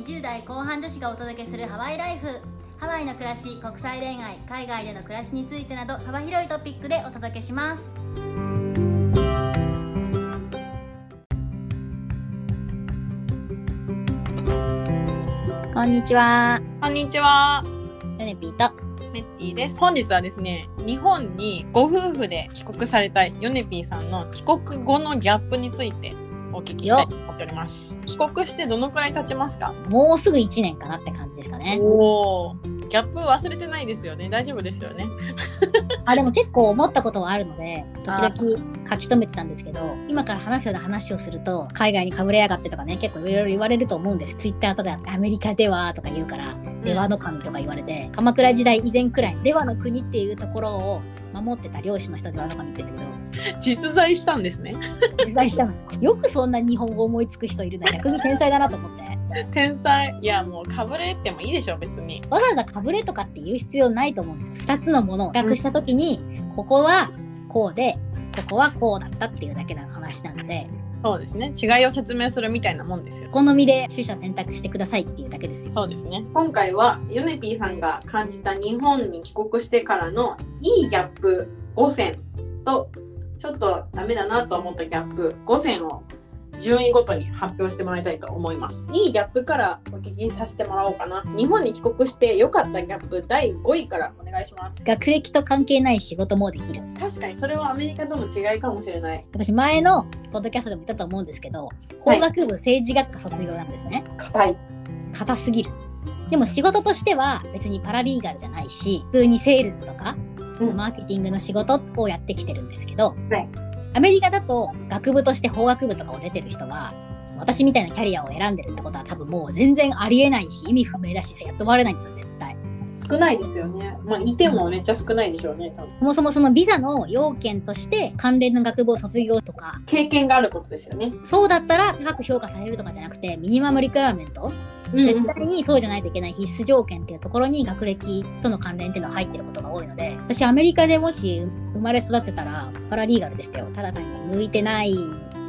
20代後半女子がお届けするハワイライフハワイの暮らし国際恋愛海外での暮らしについてなど幅広いトピックでお届けしますこんにちはこんにちは。ヨネピーとメッティです。本日はですね、日本にご夫婦で帰国されたヨネピーさんの帰国後のギャップについてお聞きしたいと思っ。ております。帰国してどのくらい経ちますか？もうすぐ1年かなって感じですかね。おお、ギャップ忘れてないですよね。大丈夫ですよね。あでも結構思ったことはあるので時々書き留めてたんですけど今から話すような話をすると海外にかぶれやがってとかね結構いろいろ言われると思うんです。ツイッターとかアメリカではとか言うから出羽の神とか言われて、鎌倉時代以前くらい出羽の国っていうところを守ってた漁師の人で出羽の神って言うんだけど実在したんですね。実在したのよくそんな日本語思いつく人いるな逆に天才だなと思って天才。いや、もうかぶれてもいいでしょ、別に。わざわざかぶれとかって言う必要ないと思うんですよ2つのものを比較した時に、ここはこうでここはこうだったっていうだけの話なのでそうですね。違いを説明するみたいなもんですよ。お好みで取捨選択してくださいっていうだけですよ。そうですね。今回はヨネピーさんが感じた日本に帰国してからのいいギャップ5選とちょっとダメだなと思ったギャップ5選を順位ごとに発表してもらいたいと思います。いいギャップからお聞きさせてもらおうかな。日本に帰国して良かったギャップ第5位からお願いします。学歴と関係ない仕事もできる。確かにそれはアメリカとの違いかもしれない。私前のポッドキャストでも言ったと思うんですけど、法学部政治学科卒業なんですね。硬い。硬すぎる。でも仕事としては別にパラリーガルじゃないし、普通にセールスとか、うんマーケティングの仕事をやってきてるんですけど、はいアメリカだと学部として法学部とかを出てる人は、私みたいなキャリアを選んでるってことは多分もう全然ありえないし、意味不明だし、やっと終われないんですよ、絶対。少ないですよね。まあいてもめっちゃ少ないでしょうね。多分そもそもそのビザの要件として関連の学部を卒業とか、経験があることですよね。そうだったら高く評価されるとかじゃなくて、ミニマムリクエアメント、絶対にそうじゃないといけない必須条件っていうところに学歴との関連っていうのが入ってることが多いので、私アメリカでもし生まれ育ってたらパラリーガルでしたよ。ただ単に向いてない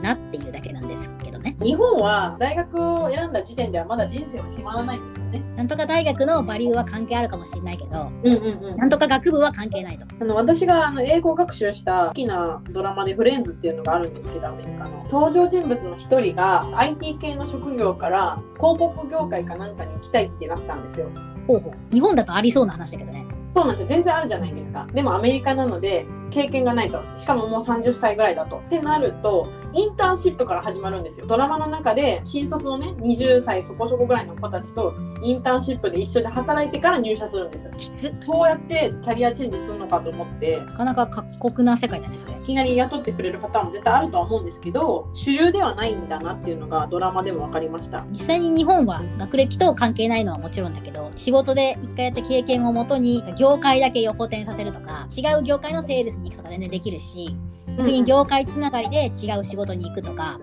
なっていうだけなんですけどね。日本は大学を選んだ時点ではまだ人生は決まらないんですよね。なんとか大学のバリューは関係あるかもしれないけど、うんうんなんとか学部は関係ないと。あの私があの英語学習した好きなドラマで「フレンズ」っていうのがあるんですけどアメリカの登場人物の一人が IT 系の職業から広告業界かなんかに行きたいってなったんですよほうほう。日本だとありそうな話だけどね。そうなんですよ全然あるじゃないですかでもアメリカなので経験がないと。しかももう30歳ぐらいだと。ってなるとインターンシップから始まるんですよ。ドラマの中で新卒のね20歳そこそこぐらいの子たちとインターンシップで一緒に働いてから入社するんですよ。きつ。そうやってキャリアチェンジするのかと思って。なかなか過酷な世界だね、それ。い。きなり雇ってくれるパターンも絶対あるとは思うんですけど主流ではないんだなっていうのがドラマでも分かりました。実際に日本は学歴と関係ないのはもちろんだけど仕事で一回やった経験をもとに業界だけ横転させるとか違う業界のセールスに行くとか全然できるし逆に業界つながりで違う仕事に行くとか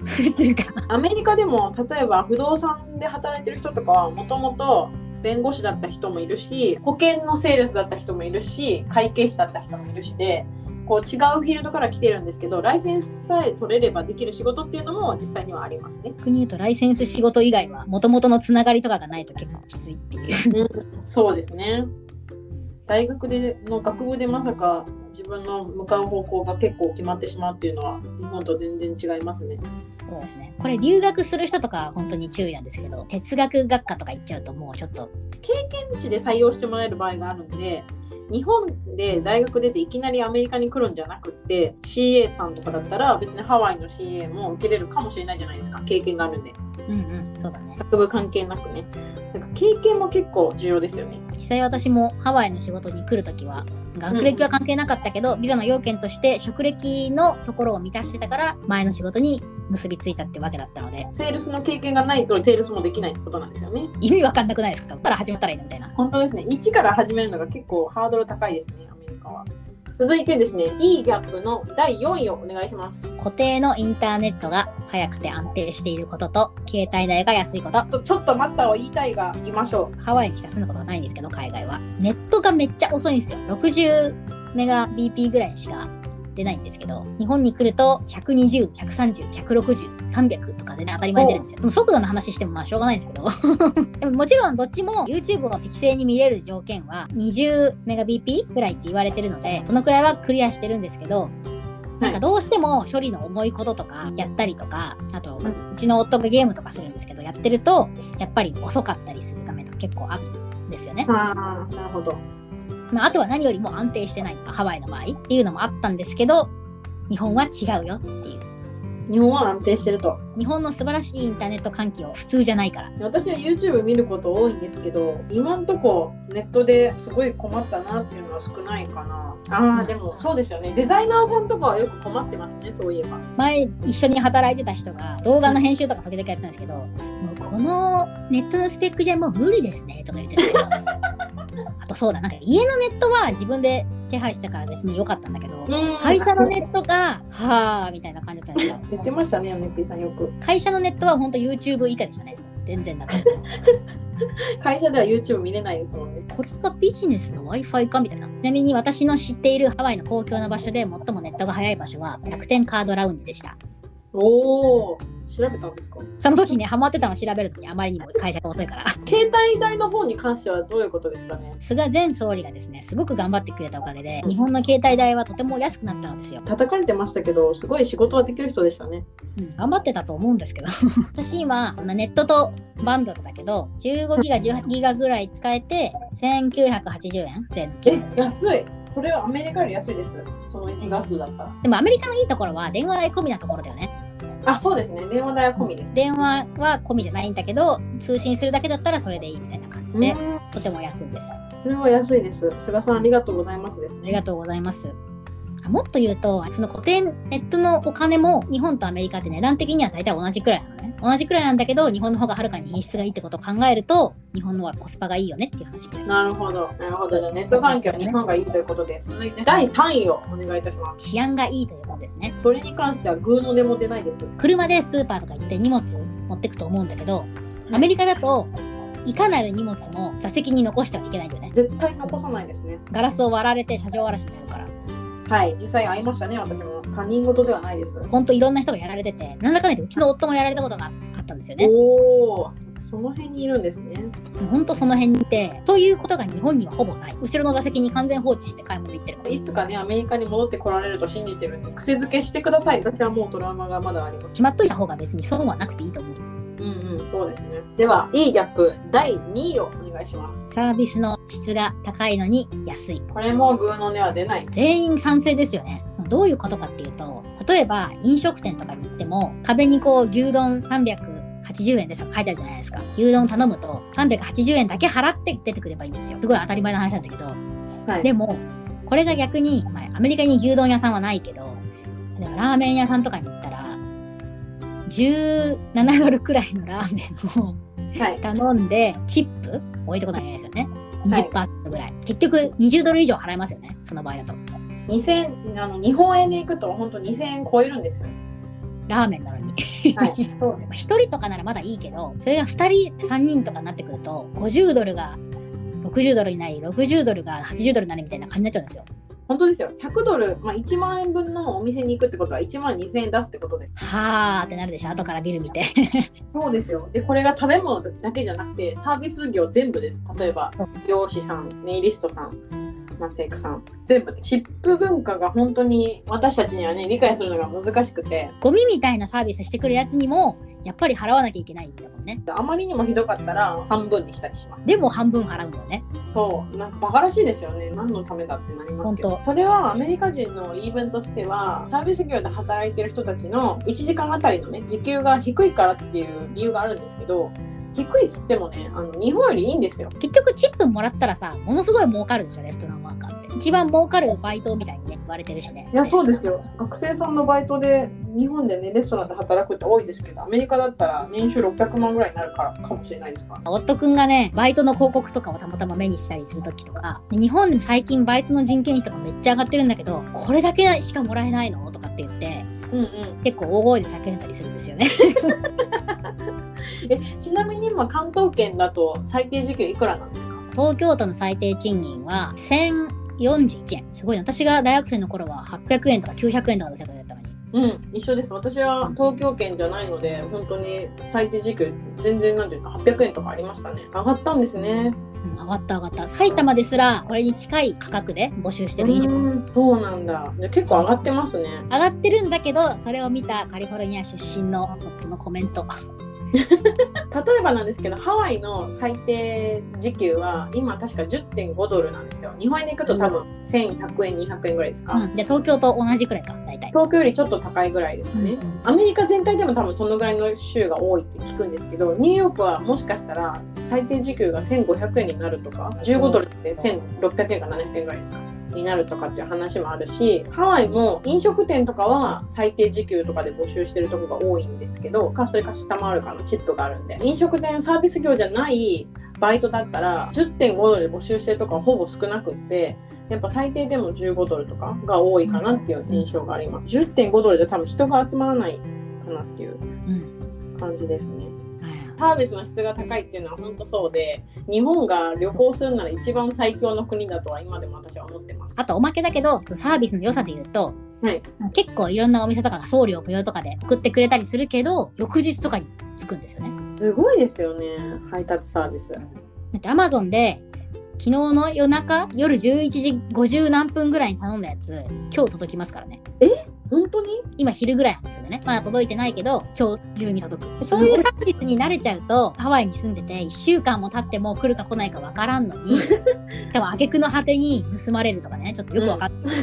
アメリカでも例えば不動産で働いてる人とかはもともと弁護士だった人もいるし保険のセールスだった人もいるし会計士だった人もいるしでこう違うフィールドから来てるんですけどライセンスさえ取れればできる仕事っていうのも実際にはありますね。逆に言うとライセンス仕事以外は元々のつながりとかがないと結構きついっていうそうですね。大学での学部でまさか自分の向かう方向が結構決まってしまうっていうのは日本と全然違いますね。そうですね。これ留学する人とかは本当に注意なんですけど哲学学科とか行っちゃうともうちょっと。経験値で採用してもらえる場合があるんで日本で大学出ていきなりアメリカに来るんじゃなくって CA さんとかだったら別にハワイの CA も受けれるかもしれないじゃないですか。経験があるんでうんうんそうだね。学部関係なくね。なんか経験も結構重要ですよね。実際私もハワイの仕事に来るときは学歴は関係なかったけど、ビザの要件として職歴のところを満たしてたから前の仕事に結びついたってわけだったので。セールスの経験がないとセールスもできないってことなんですよね。意味わかんなくないですか？から始まったらいいのみたいな。本当ですね。1から始めるのが結構ハードル高いですねアメリカは続いてですねいいギャップの第4位をお願いします。固定のインターネットが早くて安定していることと携帯代が安いこと。とちょっと待ったを言いたいが言いましょう。ハワイにしか住んだことがないんですけど海外は。ネットがめっちゃ遅いんですよ。60メガ BP ぐらいしか出ないんですけど、日本に来ると120、130、160、300とかでね、当たり前に出るんですよ。でも速度の話してもまあしょうがないんですけど。でももちろんどっちも YouTube を適正に見れる条件は20メガ BP ぐらいって言われてるので、そのくらいはクリアしてるんですけど、なんかどうしても処理の重いこととかやったりとか、あと、うちの夫がゲームとかするんですけど、やってると、やっぱり遅かったりする画面とか結構あるんですよね。ああ、なるほど。まあ、あとは何よりも安定してないハワイの場合っていうのもあったんですけど、日本は違うよっていう。日本は安定してると。日本の素晴らしいインターネット環境普通じゃないから。私は YouTube 見ること多いんですけど、今んとこネットですごい困ったなっていうのは少ないかな。ああ、でもそうですよね。デザイナーさんとかはよく困ってますね、そういえば。前一緒に働いてた人が動画の編集とか時々やってたんですけど、もうこのネットのスペックじゃもう無理ですねとか言ってて。あとそうだ、なんか家のネットは自分で手配したから別に良かったんだけど、会社のネットが、はあみたいな感じだったんですよ。言ってましたね、ヨネピーさんよく。会社のネットは本当 YouTube 以下でしたね。全然だから。会社では YouTube 見れないですもんね。これがビジネスの Wi-Fi かみたいな。ちなみに私の知っているハワイの公共の場所で最もネットが速い場所は楽天カードラウンジでした。おお、調べたんですか？その時ね、ハマってたの調べるときあまりにも会社が遅いから。携帯代の方に関してはどういうことですかね？菅前総理がですね、すごく頑張ってくれたおかげで、日本の携帯代はとても安くなったのですよ。叩かれてましたけど、すごい仕事はできる人でしたね。うん、頑張ってたと思うんですけど。私今、ネットとバンドルだけど、15ギガ、18ギガぐらい使えて、1980円全え、安いそれはアメリカより安いです。そのギガ数だったら。でもアメリカのいいところは電話代込みなところだよね。あ、そうですね。電話代は込みです。電話は込みじゃないんだけど、通信するだけだったらそれでいいみたいな感じで、うんとても安いです。それは安いです。菅さんありがとうございますですね。ありがとうございます。あもっと言うと、その固定ネットのお金も日本とアメリカって値段的には大体同じくらいなのね。同じくらいなんだけど、日本の方がはるかに品質がいいってことを考えると、日本の方がコスパがいいよねっていう話。なるほど。なるほど。じゃあネット環境は日本がいいということです。続いて第3位をお願いいたします。治安がいいということですね。それに関してはグーの音も出ないです。車でスーパーとか行って荷物持ってくと思うんだけど、アメリカだと、いかなる荷物も座席に残してはいけないよね。絶対残さないですね。ガラスを割られて車上荒らしになるから。はい。実際会いましたね、私も。他人事ではないです。ほんといろんな人がやられてて、なんだかんだでうちの夫もやられたことがあったんですよね。おお。その辺にいるんですね。ほんとその辺にいて、ということが日本にはほぼない。後ろの座席に完全放置して買い物行ってる。いつかね、アメリカに戻ってこられると信じてるんです。癖づけしてください。私はもうトラウマがまだあります。しまっといた方が別に損はなくていいと思う。うんうん、そうですね。では、いいギャップ第2位をお願いします。サービスの質が高いのに安い。これもグーの音は出ない。全員賛成ですよね。どういうことかっていうと、例えば飲食店とかに行っても、壁にこう牛丼380円ですとか書いてあるじゃないですか。牛丼頼むと380円だけ払って出てくればいいんですよ。すごい当たり前の話なんだけど。はい。でも、これが逆に、まあ、アメリカに牛丼屋さんはないけど、でもラーメン屋さんとかに17ドルくらいのラーメンをはい。頼んで、チップ置いてことないですよね。はい20%ぐらい。結局20ドル以上払いますよね。その場合だと。2000あの日本円で行くと本当2000円超えるんですよ。ラーメンなのに。はい。そうですまあ 一人とかならまだいいけど、それが二人、三人とかになってくると、50ドルが60ドルになり、60ドルが80ドルになるみたいな感じになっちゃうんですよ。本当ですよ。100ドル、まあ、1万円分のお店に行くってことは1万2000円出すってことで。はーってなるでしょ後からビル見て。そうですよ。で、これが食べ物だけじゃなくて、サービス業全部です。例えば、美容師さん、ネイリストさん、マセイクさん、全部で。チップ文化が本当に私たちにはね、理解するのが難しくて、ゴミみたいなサービスしてくるやつにも、やっぱり払わなきゃいけないんだもんね。あまりにもひどかったら半分にしたりします。でも半分払うんだよね。そう、なんかバカらしいですよね。何のためだってなりますけど本。それはアメリカ人の言い分としては、サービス業で働いてる人たちの1時間あたりのね、時給が低いからっていう理由があるんですけど、低いっつってもね、あの日本よりいいんですよ。結局チップもらったらさ、ものすごい儲かるでしょ、レストランワーカーって。一番儲かるバイトみたいにね、言われてるしね。いや、そうですよ。学生さんのバイトで、日本でね、レストランで働くって多いですけど、アメリカだったら年収600万ぐらいになるからかもしれないですから。夫くんがね、バイトの広告とかをたまたま目にしたりするときとか、で日本で最近バイトの人件費とかめっちゃ上がってるんだけど、これだけしかもらえないの？とかって言って、うんうん。結構大声で叫んだりするんですよね。え、ちなみに今、関東圏だと最低時給いくらなんですか？東京都の最低賃金は41円。すごいな。私が大学生の頃は800円とか900円とかの世界だったのに。うん、一緒です。私は東京圏じゃないので、本当に最低時給全然なんていうか800円とかありましたね。上がったんですね。うん、上がった上がった。埼玉ですら、これに近い価格で募集してる飲食。うんそうなんだ。結構上がってますね。上がってるんだけど、それを見たカリフォルニア出身の夫のコメント。例えばなんですけど、ハワイの最低時給は今確か10.5ドルなんですよ。日本円で行くと多分1100円、200円ぐらいですか。うん、じゃあ東京と同じくらいか、大体。東京よりちょっと高いぐらいですかね。うんアメリカ全体でも多分そのぐらいの州が多いって聞くんですけど、ニューヨークはもしかしたら最低時給が1500円になるとか、15ドルって1600円か700円ぐらいですか。になるとかっていう話もあるし、ハワイも飲食店とかは最低時給とかで募集してるとこが多いんですけど、かそれか下回るかのチップがあるんで、飲食店サービス業じゃないバイトだったら10.5ドルで募集してるとこはほぼ少なくって、やっぱ最低でも15ドルとかが多いかなっていう印象があります。10.5ドルで多分人が集まらないかなっていううん。感じですね。はいサービスの質が高いっていうのは本当そうで、日本が旅行するなら一番最強の国だとは今でも私は思ってます。あとおまけだけど、サービスの良さで言うと、はい結構いろんなお店とかが送料無料とかで送ってくれたりするけど、翌日とかに着くんですよね。すごいですよね、配達サービス。だって Amazon で昨日の夜中、夜11時50何分ぐらいに頼んだやつ、今日届きますからね。本当に？今昼ぐらいなんですよね。まだ届いてないけど、今日中に届く。そういうサービスに慣れちゃうと、ハワイに住んでて1週間も経っても来るか来ないかわからんのに、しかも挙句の果てに盗まれるとかね、ちょっとよくわかんない。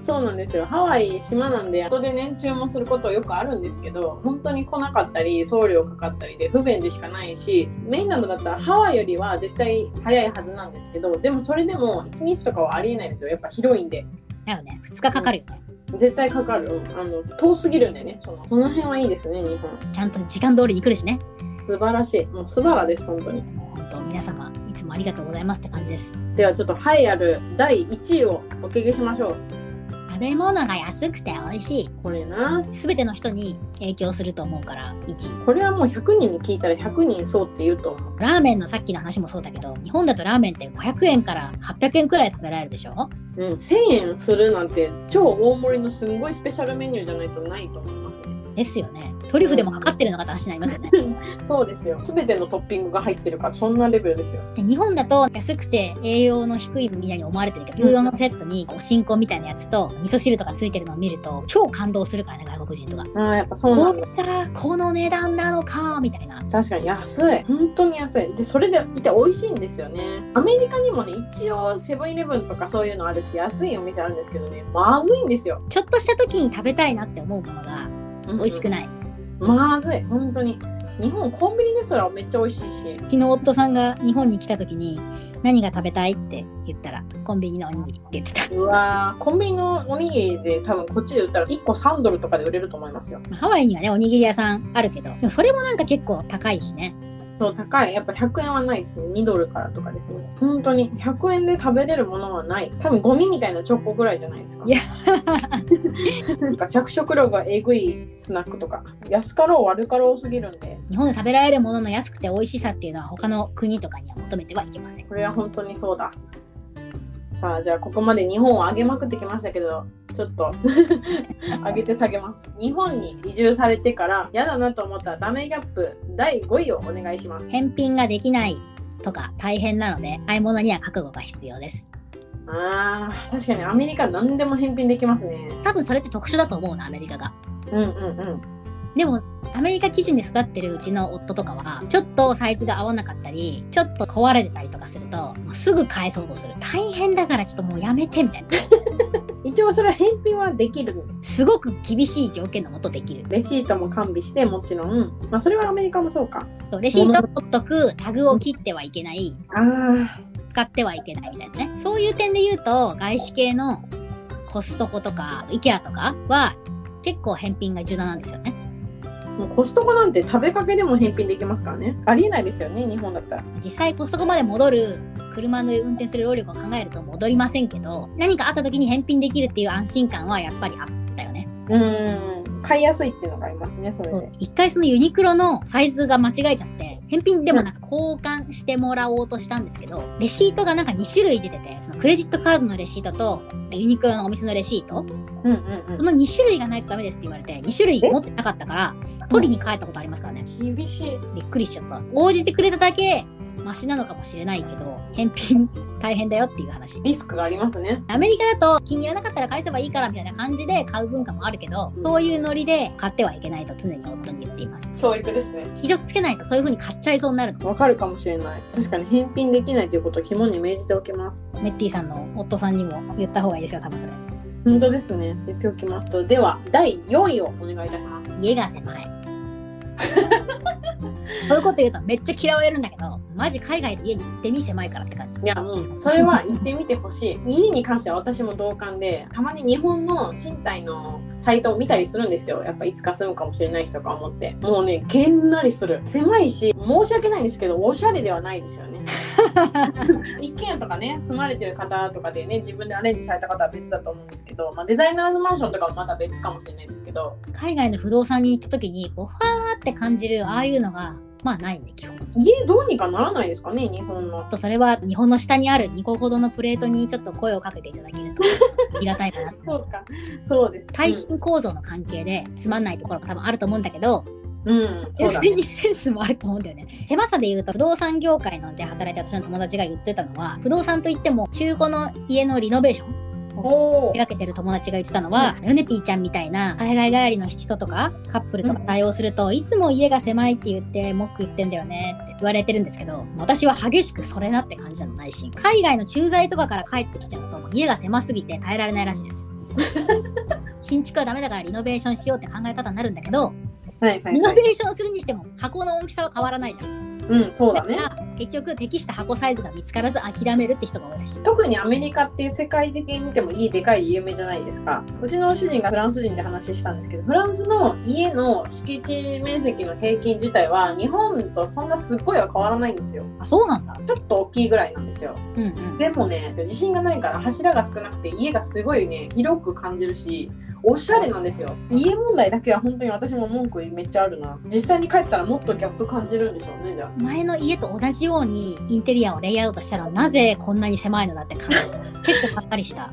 そうなんですよ。ハワイ島なんで、後でね、注文することよくあるんですけど、本当に来なかったり、送料かかったりで不便でしかないし、メインランドだったらハワイよりは絶対早いはずなんですけど、でもそれでも1日とかはありえないんですよ。やっぱ広いんで。だよね。2日かかるよね。絶対かかる。うんあの、遠すぎるんでね。そのその辺はいいですね、日本。ちゃんと時間通りに来るしね。素晴らしい。もう素晴らです、本当に。本当皆様、いつもありがとうございますって感じです。ではちょっと栄えある第1位をお聞きしましょう。食べ物が安くて美味しい。これな。すべての人に影響すると思うから、1。これはもう100人に聞いたら100人そうって言うと思う。ラーメンのさっきの話もそうだけど、日本だとラーメンって500円から800円くらい食べられるでしょ？うん、1000円するなんて超大盛りのすんごいスペシャルメニューじゃないとないと思いますね。ですよね。トリュフでもかかってるのかって話になりますよね。そうですよ。すべてのトッピングが入ってるからそんなレベルですよ。で日本だと安くて栄養の低いみたいに思われてるけど、牛丼のセットにお新香みたいなやつと味噌汁とかついてるのを見ると超感動するからね、外国人とか。ああ、やっぱそうこなんだ。んな、この値段なのか、みたいな。確かに安い。本当に安い。で、それでいて美味しいんですよね。アメリカにもね、一応セブンイレブンとかそういうのあるし、安いお店あるんですけどね、まずいんですよ。ちょっとした時に食べたいなって思うものが美味しくい。ない。まずい。本当に。日本コンビニですらめっちゃ美味しいし。昨日夫さんが日本に来た時に何が食べたいって言ったらコンビニのおにぎりって言ってた。うわーコンビニのおにぎりで多分こっちで売ったら1個3ドルとかで売れると思いますよ。ハワイにはね、おにぎり屋さんあるけど、でもそれもなんか結構高いしね。そう、高い。やっぱ100円はないですね。2ドルからとかですね。本当に100円で食べれるものはない。多分ゴミみたいなチョコぐらいじゃないですか。いや なんか着色料がえぐいスナックとか。安かろう悪かろうすぎるんで、日本で食べられるものの安くて美味しさっていうのは他の国とかには求めてはいけません。これは本当にそうだ。さあ、じゃあここまで日本を上げまくってきましたけど、ちょっと 上げて下げます。日本に移住されてから嫌だなと思ったダメギャップ第5位をお願いします。返品ができないとか大変なので、買い物には覚悟が必要です。あー、確かにアメリカ何でも返品できますね。多分それって特殊だと思うな、アメリカが。うんうんうん。でも、アメリカ基準で育ってるうちの夫とかは、ちょっとサイズが合わなかったり、ちょっと壊れてたりとかすると、もうすぐ返そうとする。大変だからちょっともうやめてみたいな。一応それは返品はできるんです。すごく厳しい条件のもとできる。レシートも完備してもちろん。まあそれはアメリカもそうか。レシートを取っとく、タグを切ってはいけない、あ使ってはいけないみたいなね。そういう点で言うと、外資系のコストコとか、イケアとかは、結構返品が柔軟なんですよね。あ、もうコストコなんて食べかけでも返品できますからね。ありえないですよね、日本だったら。実際コストコまで戻る車で運転する労力を考えると戻りませんけど何かあった時に返品できるっていう安心感はやっぱりあったよねうーん。買いやすいっていうのがありますね、それで。一回そのユニクロのサイズが間違えちゃって、返品でもなんか交換してもらおうとしたんですけど、レシートがなんか2種類出てて、そのクレジットカードのレシートと、ユニクロのお店のレシート、うんうんその2種類がないとダメですって言われて、2種類持ってなかったから、取りに帰ったことありますからね。うん。厳しい。びっくりしちゃった。応じてくれただけ、マシなのかもしれないけど、返品 大変だよっていう話。リスクがありますね。アメリカだと気に入らなかったら返せばいいからみたいな感じで買う文化もあるけど、そういうノリで買ってはいけないと常に夫に言っています。教育ですね。既読つけないとそういう風に買っちゃいそうになるの。わかるかもしれない。確かに返品できないということを肝に銘じておきます。メッティさんの夫さんにも言った方がいいですよ、多分それ。本当ですね。言っておきますと。では、第4位をお願いいたします。家が狭い。そういうこと言うとめっちゃ嫌われるんだけど、マジ海外で家に行ってみ狭いからって感じ。いや、もう、それは行ってみてほしい。家に関しては私も同感で、たまに日本の賃貸のサイトを見たりするんですよ。やっぱいつか住むかもしれないしとか思って。もうね、げんなりする。狭いし、申し訳ないんですけど、おしゃれではないですよね。一軒家とかね、住まれてる方とかでね、自分でアレンジされた方は別だと思うんですけど、まあ、デザイナーズマンションとかもまた別かもしれないですけど、海外の不動産に行った時に、こう、ふわーって感じる、ああいうのが、まあないね、基本。家どうにかならないですかね、日本の。とそれは日本の下にある2個ほどのプレートにちょっと声をかけていただけるとありがたいかなと そうか、そうです。耐震構造の関係でつまんないところが多分あると思うんだけど、うん、純粋にセンスもあると思うんだよね。狭さで言うと不動産業界ので働いてる私の友達が言ってたのは、不動産といっても中古の家のリノベーション手掛けてる友達が言ってたのは、ヨネピーちゃんみたいな海外帰りの人とかカップルとか対応すると、いつも家が狭いって言って文句言ってんだよねって言われてるんですけど、私は激しくそれなって感じなの内心。海外の駐在とかから帰ってきちゃうと、家が狭すぎて耐えられないらしいです。新築はダメだからリノベーションしようって考え方になるんだけど、はいはい、リノはい。ベーションするにしても箱の大きさは変わらないじゃん。うん、そうだね。から結局適した箱サイズが見つからず諦めるって人が多いらしい。特にアメリカって世界的に見ても家でかい有名じゃないですか。うちの主人がフランス人で話したんですけど、フランスの家の敷地面積の平均自体は日本とそんなすっごいは変わらないんですよ。あ、そうなんだ。ちょっと大きいぐらいなんですよ。うんうん。でもね、自信がないから柱が少なくて家がすごいね、広く感じるし、おしゃれなんですよ。家問題だけは本当に私も文句めっちゃあるな。実際に帰ったらもっとギャップ感じるんでしょうね、じゃあ。前の家と同じようにインテリアをレイアウトしたらなぜこんなに狭いのだって感じ結構がっかりした、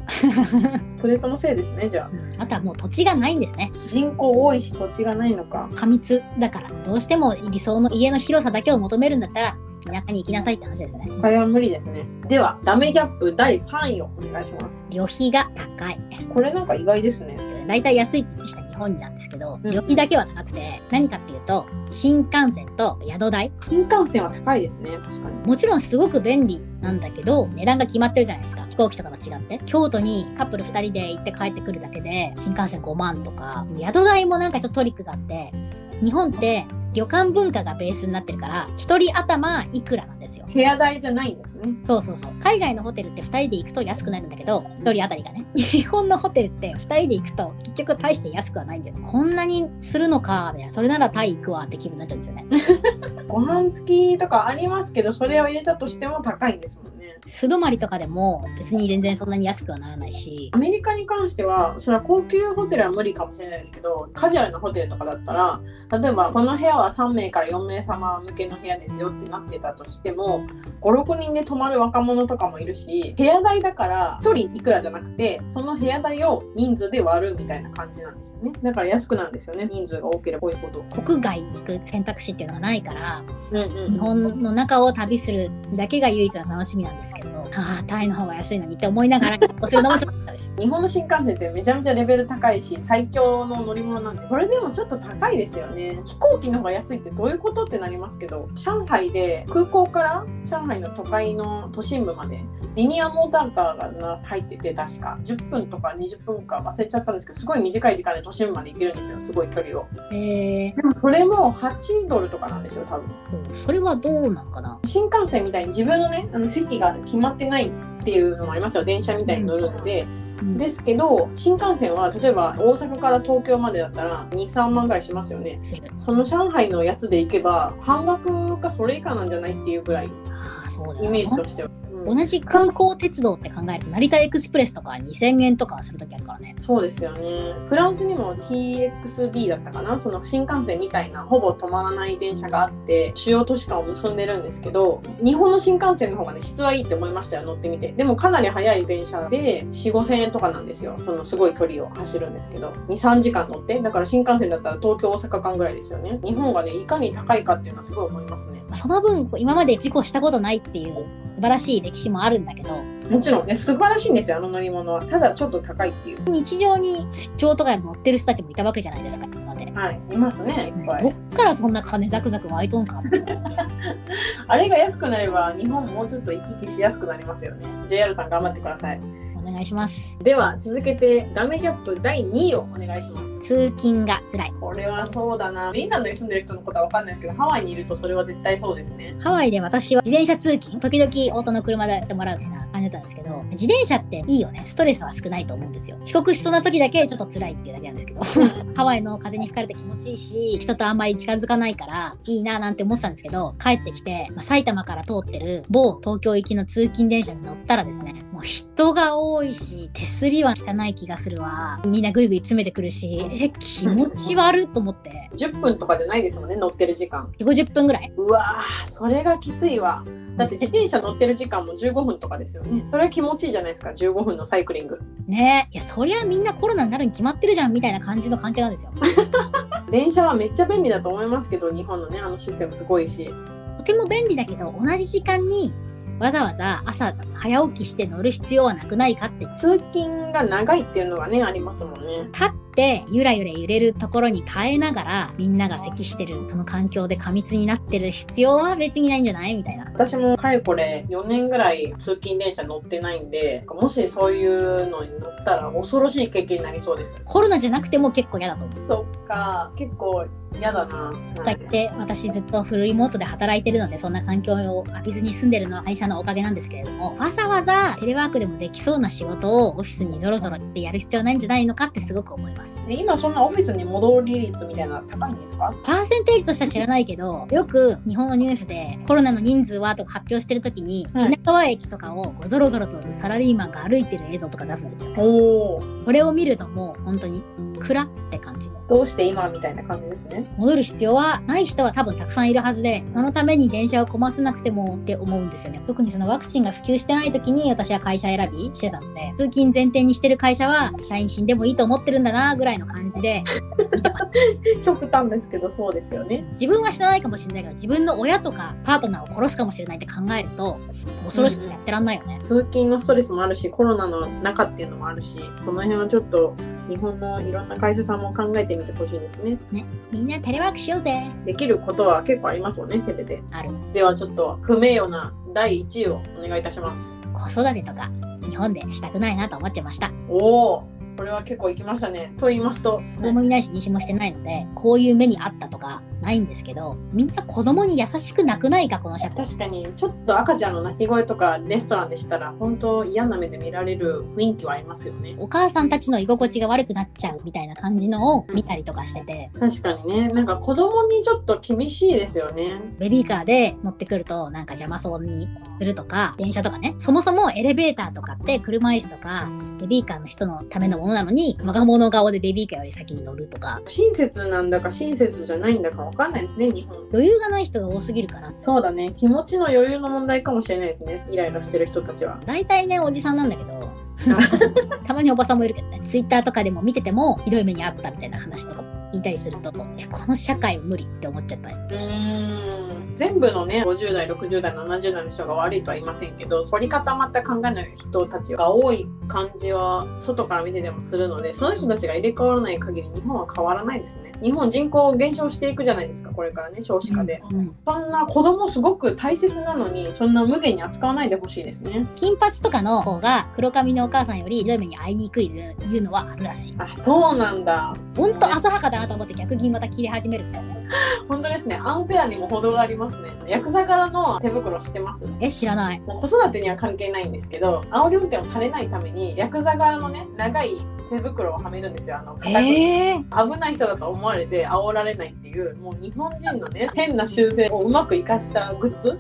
プレートのせいですね、じゃあ。うん、あとはもう土地がないんですね人口多いし土地がないのか。過密だからどうしても理想の家の広さだけを求めるんだったら田舎に行きなさいって話ですね他は無理ですね。では、ダメギャップ第3位をお願いします。旅費が高いこれなんか意外ですね。大体安いって言ってきた日本なんですけど、うん。旅費だけは高くて何かっていうと新幹線と宿代。新幹線は高いですね、確かに。もちろんすごく便利なんだけど値段が決まってるじゃないですか。飛行機とかと違って。京都にカップル2人で行って帰ってくるだけで新幹線5万とか。宿代もなんかちょっとトリックがあって日本って旅館文化がベースになってるから1人頭いくらなんですよ。部屋代じゃないんですね。そうそうそう。海外のホテルって2人で行くと安くなるんだけど1人当たりがね。日本のホテルって2人で行くと結局大して安くはないんだよこんなにするのかみたいな。それならタイ行くわって気分になっちゃうんですよね。ご飯付きとかありますけど、それを入れたとしても高いんですもんね。素泊まりとかでも別に全然そんなに安くはならないしアメリカに関しては、それは高級ホテルは無理かもしれないですけど、カジュアルなホテルとかだったら、例えばこの部屋は3名から4名様向けの部屋ですよってなってたとしても、5、6人で泊まる若者とかもいるし、部屋代だから1人いくらじゃなくて、その部屋代を人数で割るみたいな感じなんですよね。だから安くなんですよね。人数が多ければ多いほど。国外に行く選択肢っていうのがないからうんうん日本の中を旅するだけが唯一の楽しみなんですけど。ああタイの方が安いのにって思いながら旅行するのもちょっと日本の新幹線ってめちゃめちゃレベル高いし最強の乗り物なんでそれでもちょっと高いですよね。飛行機の方が安いってどういうことってなりますけど上海で空港から上海の都会の都心部までリニアモーターカーがな入ってて確か。10分とか20分か忘れちゃったんですけどすごい短い時間で都心部まで行けるんですよすごい距離を。えでもそれも8ドルとかなんですよ多分。ー、それはどうなんかな。新幹線みたいに自分のねあの席が決まってないっていうのもありますよ。電車みたいに乗るので、うん。ですけど新幹線は例えば大阪から東京までだったら23万ぐらいしますよね。その上海のやつで行けば半額かそれ以下なんじゃないっていうぐらいイよメージとしては、うん同じ空港鉄道って考えると成田エクスプレスとか2000円とかする時あるからねそうですよね。フランスにも TXB だったかな？その新幹線みたいなほぼ止まらない電車があって、主要都市間を結んでるんですけど、日本の新幹線の方がね、質はいいって思いましたよ、乗ってみて。でもかなり速い電車で4、5千円とかなんですよ。そのすごい距離を走るんですけど、2、3時間乗って。だから新幹線だったら東京、大阪間ぐらいですよね。日本がね、いかに高いかっていうのはすごい思いますね。その分今まで事故したことないっていう素晴らしい歴史もあるんだけどもちろんね、素晴らしいんですよ、あの乗り物は。ただちょっと高いっていう。日常に出張とかで乗ってる人たちもいたわけじゃないですか今まで。はい、いますね、いっぱい。どっからそんな金ザクザク湧いとんか あれが安くなれば、日本もうちょっと行き来しやすくなりますよね。JR さん頑張ってください。お願いします。では、続けて、ダメギャップ第2位をお願いします。通勤が辛い。これはそうだな。フィンランドに住んでる人のことはわかんないですけど、ハワイにいるとそれは絶対そうですね。ハワイで私は自転車通勤、時々オートの車でやってもらうみたいな感じだったんですけど、自転車っていいよね。ストレスは少ないと思うんですよ。遅刻しそうな時だけちょっと辛いっていうだけなんですけど、ハワイの風に吹かれて気持ちいいし、人とあんまり近づかないからいいななんて思ってたんですけど、帰ってきて、まあ埼玉から通ってる某東京行きの通勤電車に乗ったらですね、もう人が多いし、手すりは汚い気がするわ。みんなぐいぐい詰めてくるし、え、気持ち悪いと思って、10分とかじゃないですもんね、乗ってる時間。4 50分ぐらいうわー、それがきついわ。だって自転車乗ってる時間も15分とかですよね。それは気持ちいいじゃないですか、15分のサイクリング。ねえ、いや、そりゃみんなコロナになるに決まってるじゃんみたいな感じの関係なんですよ。電車はめっちゃ便利だと思いますけど、日本のね、あのシステムすごいし。とても便利だけど、同じ時間にわざわざ朝早起きして乗る必要はなくないかって。通勤が長いっていうのがね、ありますもんね。立ってゆらゆら揺れるところに耐えながらみんなが咳してるその環境で過密になってる必要は別にないんじゃない？みたいな。私もかれこれ4年ぐらい通勤電車乗ってないんで、もしそういうのに乗ったら恐ろしい経験になりそうです。コロナじゃなくても結構嫌だと思う。そっか、結構嫌だな。とか言って私ずっとフルリモートで働いてるのでそんな環境を浴びずに住んでるのは会社のおかげなんですけれどもわざわざテレワークでもできそうな仕事をオフィスにぞろぞろってやる必要ないんじゃないのかってすごく思います。え今そんなオフィスに戻り率みたいなの高いんですか？パーセンテージとしては知らないけどよく日本のニュースでコロナの人数はとか発表してる時にはい品川駅とかをぞろぞろとサラリーマンが歩いてる映像とか出すんですよ。おお、これを見るともう本当に暗って感じ。どうして今みたいな感じですね。戻る必要はない人は多分たくさんいるはずで、そのために電車を混ませなくてもって思うんですよね。特にそのワクチンが普及してない時に私は会社選びしてたので、通勤前提にしてる会社は社員死んでもいいと思ってるんだなぐらいの感じで。極端ですけどそうですよね。自分は知らないかもしれないけど、自分の親とかパートナーを殺すかもしれないって考えると、恐ろしくてやってらんないよね。通勤のストレスもあるし、コロナの中っていうのもあるし、その辺はちょっと日本のいろんな会社さんも考えてみてほしいですね。みんなテレワークしようぜ。できることは結構ありますもんね、テレで。ある。ではちょっと不名誉な第1位をお願いいたします。子育てとか日本でしたくないなと思っちゃいました。おお、これは結構いきましたね。と言いますと、子供いないし妊娠もしてないので、こういう目にあったとかないんですけど、みんな子供に優しくなくないか、この社会。確かにちょっと赤ちゃんの泣き声とかレストランでしたら本当嫌な目で見られる雰囲気はありますよね。お母さんたちの居心地が悪くなっちゃうみたいな感じのを見たりとかしてて、確かにね、なんか子供にちょっと厳しいですよね。ベビーカーで乗ってくるとなんか邪魔そうにするとか、電車とかね、そもそもエレベーターとかって車椅子とか、ベビーカーの人のためのものなのに、我が物顔でベビーカーより先に乗るとか、親切なんだか親切じゃないんだかわかんないですね、日本。余裕がない人が多すぎるから、そうだね、気持ちの余裕の問題かもしれないですね、イライラしてる人たちは。大体ね、おじさんなんだけど、たまにおばさんもいるけどね、ツイッターとかでも見てても、ひどい目にあったみたいな話とかも聞いたりすると、え、この社会無理って思っちゃった。り。うーん。全部のね50代60代70代の人が悪いとは言いませんけど凝り固まった考えの人たちが多い感じは外から見ててもするのでその人たちが入れ替わらない限り日本は変わらないですね。日本人口減少していくじゃないですかこれからね少子化で、うんそんな子供すごく大切なのにそんな無限に扱わないでほしいですね。金髪とかの方が黒髪のお母さんよりひどい目に遭いにくいというのはあるらしい。あそうなんだほんと浅はかだなと思って逆銀また切り始めるみたいな。本当ですね。アンフェアにも程がありますね。ヤクザ柄の手袋知ってます？え、知らない。もう子育てには関係ないんですけど煽り運転をされないためにヤクザ柄のね長い手袋をはめるんですよ。あの肩にええ危ない人だと思われて煽られないっていうもう日本人のね変な習性をうまく生かしたグッズ。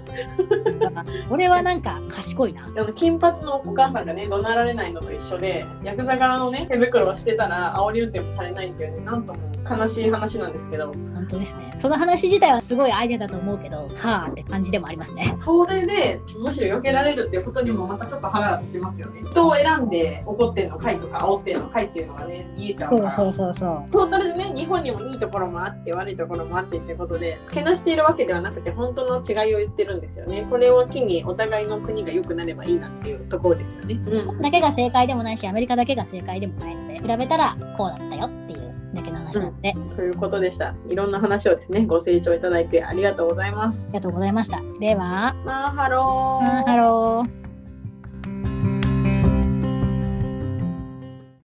それはなんか賢いな。あの金髪のお母さんがね怒鳴られないのと一緒でヤクザ側のね手袋をしてたら煽り運転もされないっていうねなんとも悲しい話なんですけど。本当ですね。その話自体はすごいアイデアだと思うけど、はあって感じでもありますね。それでむしろ避けられるっていうことにもまたちょっと腹が立ちますよね。人を選んで怒ってんのかいとか煽ってんのかいっていうのがね見えちゃうから。そうそうそうそう。トータルでね日本にもいいところもあって悪いところもあってってことでけなしているわけではなくて本当の違いを言ってるんですよね。これを機にお互いの国が良くなればいいなっていうところですよね、うん、だけが正解でもないし、アメリカだけが正解でもないので、比べたらこうだったよだけの話なんで、あということでした。いろんな話をですねご清聴いただいてありがとうございます。ありがとうございました。では、マーハローハロー。